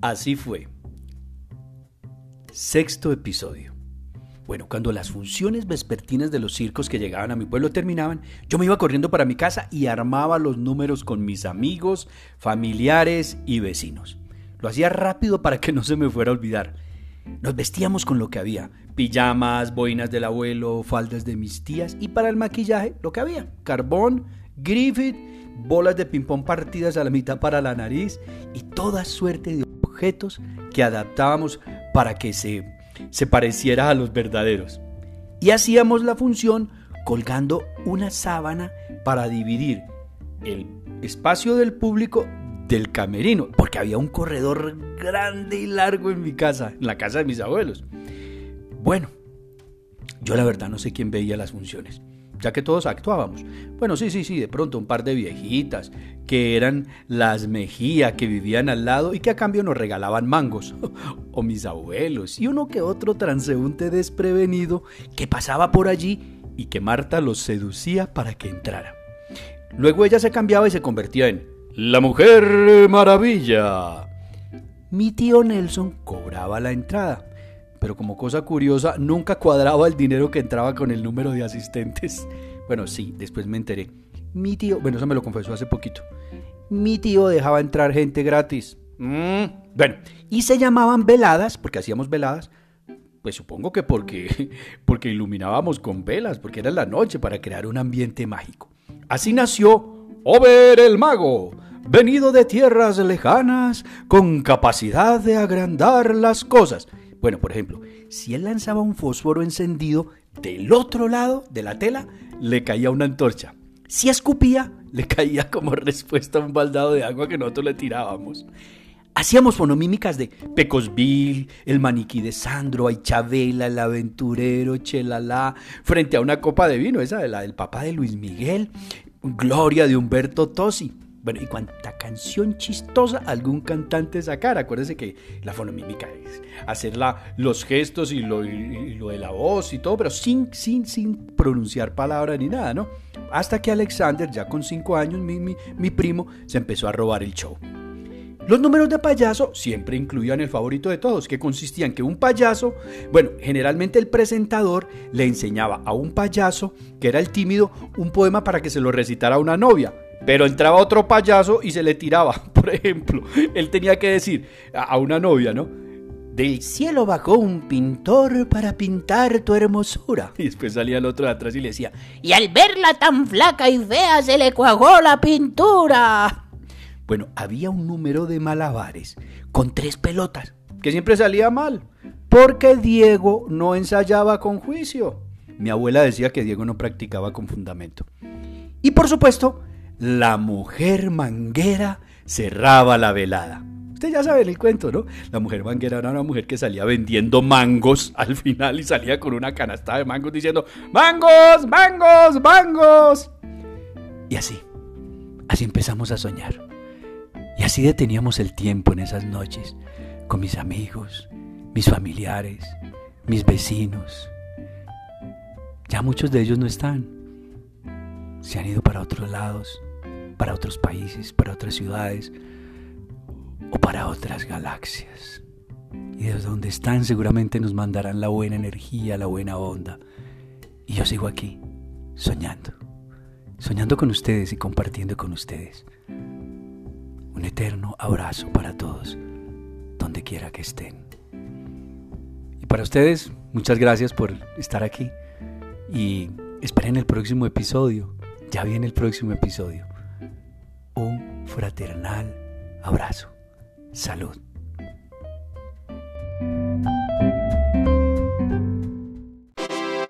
así fue. Sexto episodio. Bueno, cuando las funciones vespertinas de los circos que llegaban a mi pueblo terminaban, yo me iba corriendo para mi casa y armaba los números con mis amigos, familiares y vecinos. Lo hacía rápido para que no se me fuera a olvidar. Nos vestíamos con lo que había, pijamas, boinas del abuelo, faldas de mis tías y para el maquillaje lo que había, carbón, griffith, bolas de ping-pong partidas a la mitad para la nariz y toda suerte de que adaptábamos para que se se pareciera a los verdaderos. Y hacíamos la función colgando una sábana para dividir el espacio del público del camerino, porque había un corredor grande y largo en mi casa, en la casa de mis abuelos. Bueno, yo la verdad no sé quién veía las funciones ya que todos actuábamos. Bueno, sí, sí, sí, de pronto un par de viejitas, que eran las Mejía, que vivían al lado y que a cambio nos regalaban mangos, o mis abuelos, y uno que otro transeúnte desprevenido que pasaba por allí y que Marta los seducía para que entrara. Luego ella se cambiaba y se convertía en la mujer maravilla. Mi tío Nelson cobraba la entrada pero como cosa curiosa, nunca cuadraba el dinero que entraba con el número de asistentes. Bueno, sí, después me enteré. Mi tío, bueno, eso me lo confesó hace poquito. Mi tío dejaba entrar gente gratis. Mm, bueno, y se llamaban veladas, porque hacíamos veladas. Pues supongo que porque, porque iluminábamos con velas, porque era la noche para crear un ambiente mágico. Así nació Over el Mago, venido de tierras lejanas, con capacidad de agrandar las cosas. Bueno, por ejemplo, si él lanzaba un fósforo encendido, del otro lado de la tela le caía una antorcha. Si escupía, le caía como respuesta a un baldado de agua que nosotros le tirábamos. Hacíamos fonomímicas de Pecosville, el maniquí de Sandro, Aychabela, el aventurero, Chelala, frente a una copa de vino, esa de la del papá de Luis Miguel, Gloria de Humberto Tosi. Bueno, y cuánta canción chistosa algún cantante sacara. Acuérdense que la fonomímica es hacer los gestos y lo, de la voz y todo, pero sin, sin, sin pronunciar palabras ni nada, ¿no? Hasta que Alexander, ya con cinco años, mi, mi primo, se empezó a robar el show. Los números de payaso siempre incluían el favorito de todos, que consistía en que un payaso, bueno, generalmente el presentador le enseñaba a un payaso, que era el tímido, un poema para que se lo recitara a una novia. Pero entraba otro payaso y se le tiraba. Por ejemplo, él tenía que decir a una novia, ¿no? Del cielo bajó un pintor para pintar tu hermosura. Y después salía el otro de atrás y le decía, y al verla tan flaca y fea se le cuajó la pintura. Bueno, había un número de malabares con tres pelotas, que siempre salía mal, porque Diego no ensayaba con juicio. Mi abuela decía que Diego no practicaba con fundamento. Y por supuesto, la mujer manguera cerraba la velada. Usted ya sabe el cuento, ¿no? La mujer manguera era una mujer que salía vendiendo mangos al final y salía con una canasta de mangos diciendo, mangos, mangos, mangos. Y así, así empezamos a soñar. Y así deteníamos el tiempo en esas noches con mis amigos, mis familiares, mis vecinos. Ya muchos de ellos no están. Se han ido para otros lados para otros países, para otras ciudades o para otras galaxias. Y desde donde están seguramente nos mandarán la buena energía, la buena onda. Y yo sigo aquí, soñando, soñando con ustedes y compartiendo con ustedes. Un eterno abrazo para todos, donde quiera que estén. Y para ustedes, muchas gracias por estar aquí. Y esperen el próximo episodio. Ya viene el próximo episodio un fraternal abrazo. Salud.